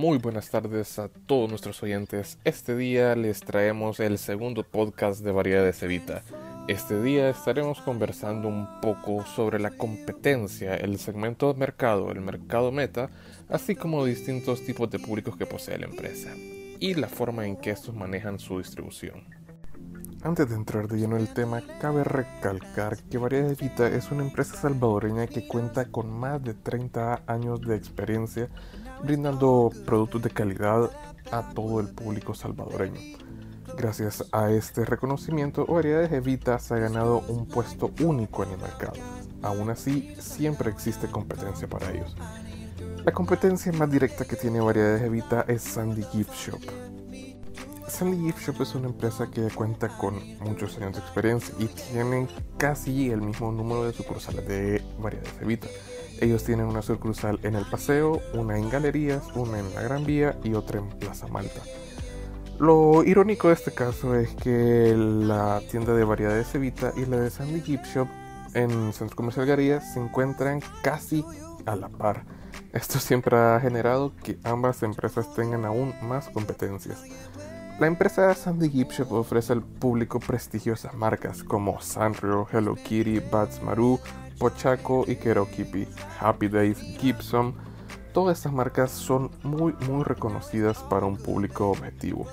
Muy buenas tardes a todos nuestros oyentes. Este día les traemos el segundo podcast de Variedades Evita. Este día estaremos conversando un poco sobre la competencia, el segmento de mercado, el mercado meta, así como distintos tipos de públicos que posee la empresa y la forma en que estos manejan su distribución. Antes de entrar de lleno en el tema, cabe recalcar que Variedades Vita es una empresa salvadoreña que cuenta con más de 30 años de experiencia brindando productos de calidad a todo el público salvadoreño. Gracias a este reconocimiento, Variedades Evita se ha ganado un puesto único en el mercado. Aún así, siempre existe competencia para ellos. La competencia más directa que tiene Variedades Evita es Sandy Gift Shop. Sandy Gift Shop es una empresa que cuenta con muchos años de experiencia y tienen casi el mismo número de sucursales de Variedades Evita. Ellos tienen una sucursal en el Paseo, una en Galerías, una en la Gran Vía y otra en Plaza Malta. Lo irónico de este caso es que la tienda de variedades Evita y la de Sandy Gift Shop en Centro Comercial Galerías se encuentran casi a la par. Esto siempre ha generado que ambas empresas tengan aún más competencias. La empresa Sandy Gift ofrece al público prestigiosas marcas como Sanrio, Hello Kitty, Bats Maru, Pochaco y Kerokipi, Happy Days, Gibson. Todas estas marcas son muy muy reconocidas para un público objetivo.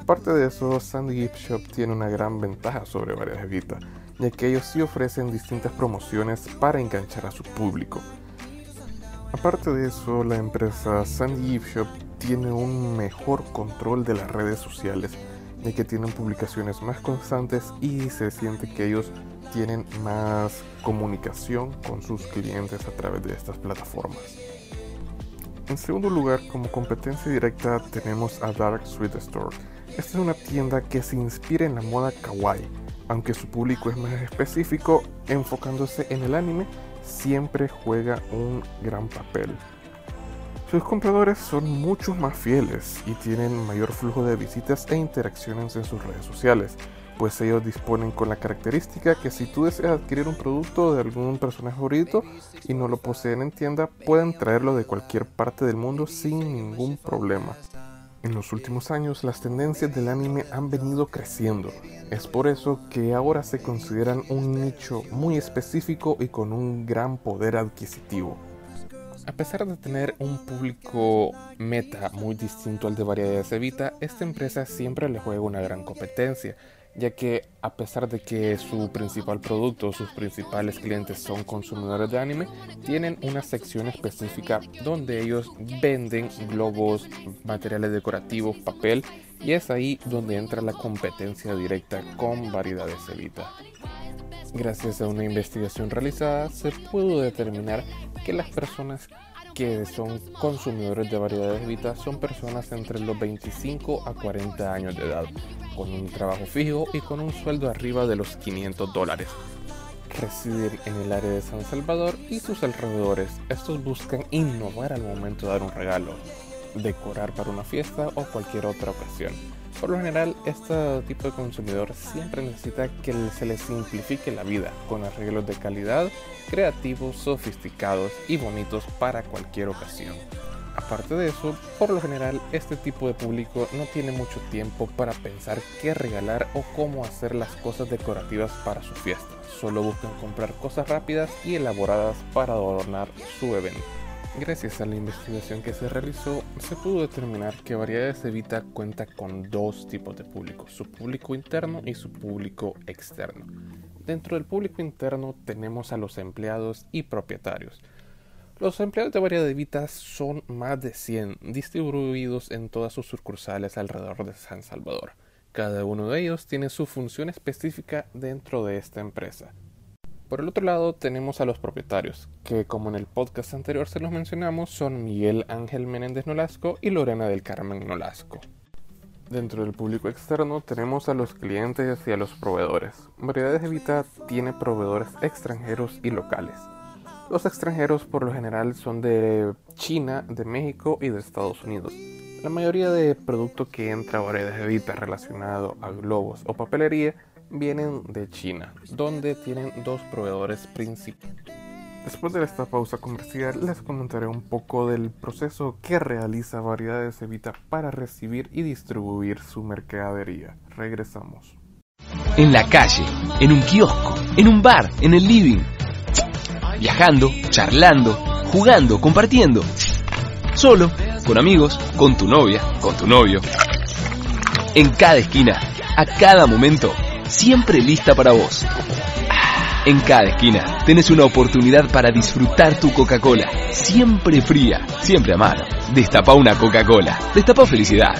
Aparte de eso, Sandy Gift tiene una gran ventaja sobre varias Evita, ya que ellos sí ofrecen distintas promociones para enganchar a su público. Aparte de eso, la empresa Sandy Gift tiene un mejor control de las redes sociales, ya que tienen publicaciones más constantes y se siente que ellos tienen más comunicación con sus clientes a través de estas plataformas. En segundo lugar, como competencia directa tenemos a Dark Sweet Store. Esta es una tienda que se inspira en la moda kawaii, aunque su público es más específico, enfocándose en el anime, siempre juega un gran papel. Sus compradores son mucho más fieles y tienen mayor flujo de visitas e interacciones en sus redes sociales, pues ellos disponen con la característica que si tú deseas adquirir un producto de algún personaje favorito y no lo poseen en tienda, pueden traerlo de cualquier parte del mundo sin ningún problema. En los últimos años las tendencias del anime han venido creciendo. Es por eso que ahora se consideran un nicho muy específico y con un gran poder adquisitivo. A pesar de tener un público meta muy distinto al de Variedades Evita, esta empresa siempre le juega una gran competencia, ya que a pesar de que su principal producto, sus principales clientes son consumidores de anime, tienen una sección específica donde ellos venden globos, materiales decorativos, papel, y es ahí donde entra la competencia directa con Variedades Evita. Gracias a una investigación realizada se pudo determinar que las personas que son consumidores de variedades Vita son personas entre los 25 a 40 años de edad, con un trabajo fijo y con un sueldo arriba de los 500 dólares. Residen en el área de San Salvador y sus alrededores. Estos buscan innovar al momento de dar un regalo, decorar para una fiesta o cualquier otra ocasión. Por lo general, este tipo de consumidor siempre necesita que se les simplifique la vida con arreglos de calidad, creativos, sofisticados y bonitos para cualquier ocasión. Aparte de eso, por lo general este tipo de público no tiene mucho tiempo para pensar qué regalar o cómo hacer las cosas decorativas para su fiesta. Solo buscan comprar cosas rápidas y elaboradas para adornar su evento. Gracias a la investigación que se realizó, se pudo determinar que Variedades Evita cuenta con dos tipos de público, su público interno y su público externo. Dentro del público interno tenemos a los empleados y propietarios. Los empleados de Variedades Evita son más de 100, distribuidos en todas sus sucursales alrededor de San Salvador. Cada uno de ellos tiene su función específica dentro de esta empresa. Por el otro lado tenemos a los propietarios, que como en el podcast anterior se los mencionamos, son Miguel Ángel Menéndez Nolasco y Lorena del Carmen Nolasco. Dentro del público externo tenemos a los clientes y a los proveedores. Variedades Evita tiene proveedores extranjeros y locales. Los extranjeros por lo general son de China, de México y de Estados Unidos. La mayoría de producto que entra a Variedades Evita relacionado a globos o papelería vienen de China, donde tienen dos proveedores principales. Después de esta pausa comercial les comentaré un poco del proceso que realiza Variedades Evita para recibir y distribuir su mercadería. Regresamos. En la calle, en un kiosco, en un bar, en el living. Viajando, charlando, jugando, compartiendo. Solo, con amigos, con tu novia, con tu novio. En cada esquina, a cada momento, siempre lista para vos. En cada esquina tenés una oportunidad para disfrutar tu Coca-Cola. Siempre fría, siempre a mano. Destapa una Coca-Cola. Destapa felicidad.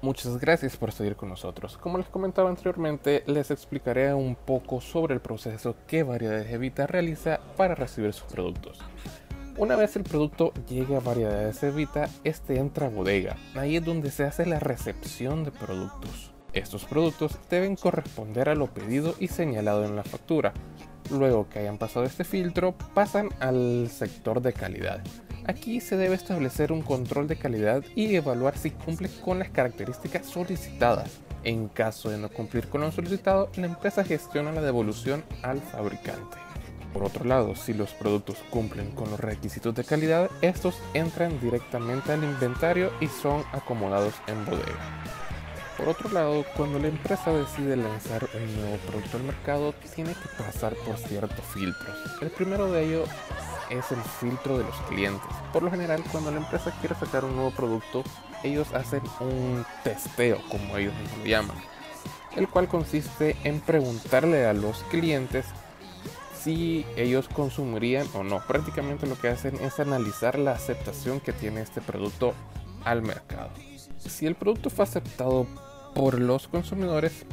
Muchas gracias por seguir con nosotros. Como les comentaba anteriormente, les explicaré un poco sobre el proceso que Variedades Evita realiza para recibir sus productos. Una vez el producto llegue a Variedades Evita, este entra a bodega. Ahí es donde se hace la recepción de productos. Estos productos deben corresponder a lo pedido y señalado en la factura. Luego que hayan pasado este filtro, pasan al sector de calidad. Aquí se debe establecer un control de calidad y evaluar si cumple con las características solicitadas. En caso de no cumplir con lo solicitado, la empresa gestiona la devolución al fabricante. Por otro lado, si los productos cumplen con los requisitos de calidad, estos entran directamente al inventario y son acomodados en bodega. Por otro lado, cuando la empresa decide lanzar un nuevo producto al mercado, tiene que pasar por ciertos filtros. El primero de ellos es el filtro de los clientes. Por lo general, cuando la empresa quiere sacar un nuevo producto, ellos hacen un testeo, como ellos lo llaman, el cual consiste en preguntarle a los clientes si ellos consumirían o no. Prácticamente lo que hacen es analizar la aceptación que tiene este producto al mercado. Si el producto fue aceptado por los consumidores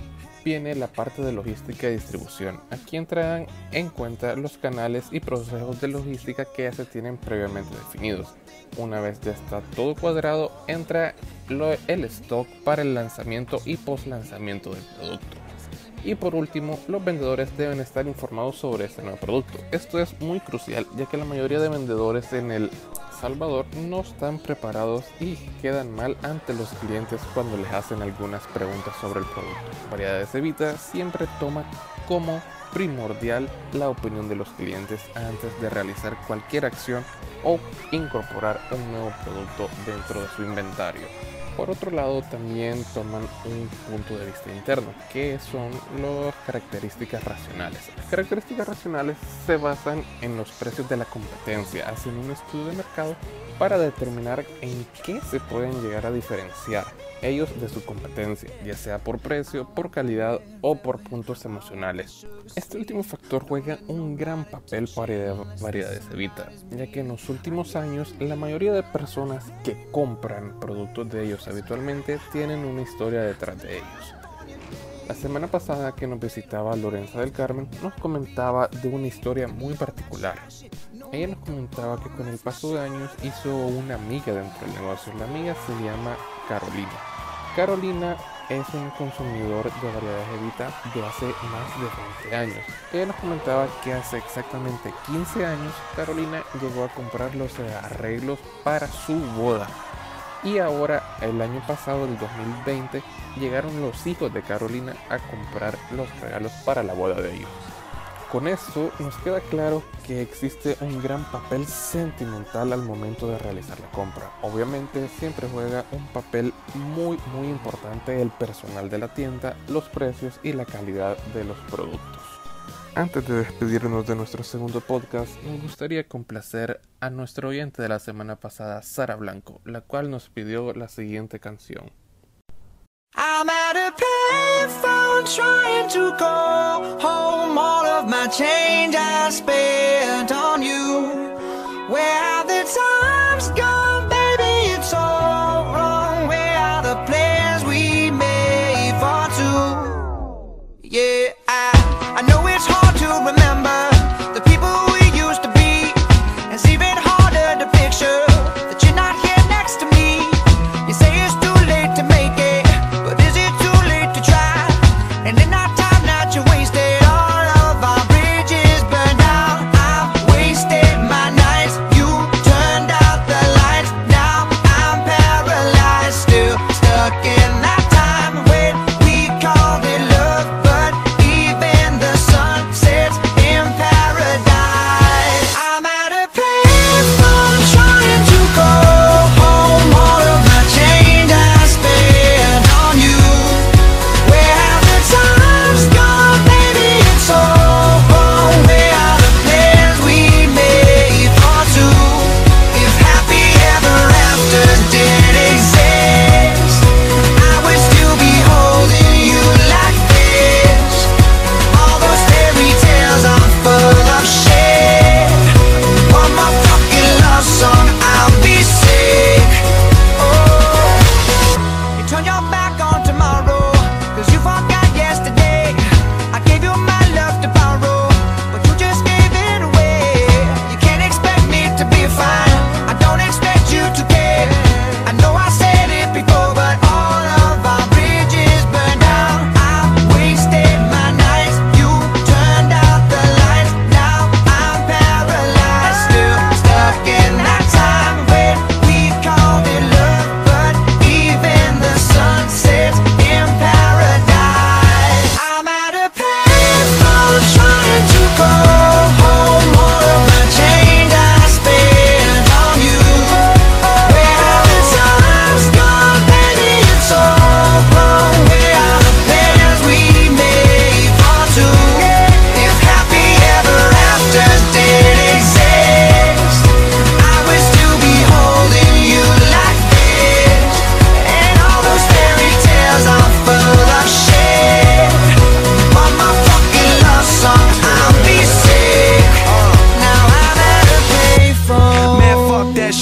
viene la parte de logística y distribución. Aquí entran en cuenta los canales y procesos de logística que ya se tienen previamente definidos. Una vez ya está todo cuadrado, entra el stock para el lanzamiento y post lanzamiento del producto. Y por último, los vendedores deben estar informados sobre este nuevo producto. Esto es muy crucial ya que la mayoría de vendedores en el Salvador no están preparados y quedan mal ante los clientes cuando les hacen algunas preguntas sobre el producto. Variedades Evita siempre toma como primordial la opinión de los clientes antes de realizar cualquier acción o incorporar un nuevo producto dentro de su inventario. Por otro lado, también toman un punto de vista interno, que son las características racionales. Las características racionales se basan en los precios de la competencia, hacen un estudio de mercado para determinar en qué se pueden llegar a diferenciar ellos de su competencia, ya sea por precio, por calidad o por puntos emocionales. Este último factor juega un gran papel para variedades Evita, ya que en los últimos años la mayoría de personas que compran productos de ellos habitualmente tienen una historia detrás de ellos. La semana pasada que nos visitaba Lorenza del Carmen nos comentaba de una historia muy particular. Ella nos comentaba que con el paso de años hizo una amiga dentro del negocio. La amiga se llama Carolina. Carolina es un consumidor de variedades Evita de hace más de 20 años. Ella nos comentaba que hace exactamente 15 años Carolina llegó a comprar los arreglos para su boda. Y ahora, el año pasado, el 2020, llegaron los hijos de Carolina a comprar los regalos para la boda de ellos. Con esto nos queda claro que existe un gran papel sentimental al momento de realizar la compra. Obviamente siempre juega un papel muy muy importante el personal de la tienda, los precios y la calidad de los productos. Antes de despedirnos de nuestro segundo podcast, me gustaría complacer a nuestro oyente de la semana pasada, Sara Blanco, la cual nos pidió la siguiente canción. I'm at a trying to home all of my change I spent on you.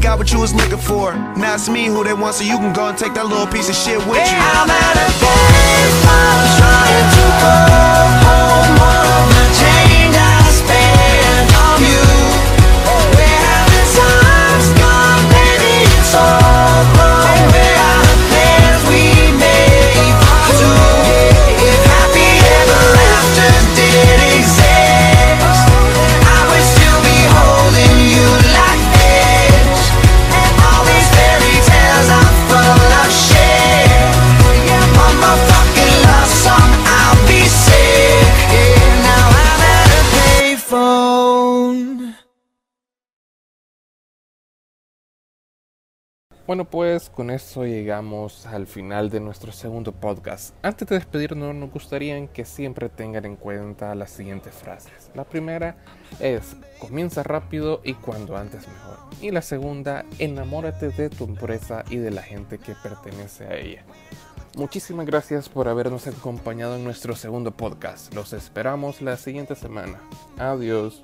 Got what you was looking for. Now it's me who they want, so you can go and take that little piece of shit with you. I'm at a baseball trying to go home. Bueno, pues con esto llegamos al final de nuestro segundo podcast. Antes de despedirnos, nos gustaría que siempre tengan en cuenta las siguientes frases. La primera es, comienza rápido y cuando antes mejor. Y la segunda, enamórate de tu empresa y de la gente que pertenece a ella. Muchísimas gracias por habernos acompañado en nuestro segundo podcast. Los esperamos la siguiente semana. Adiós.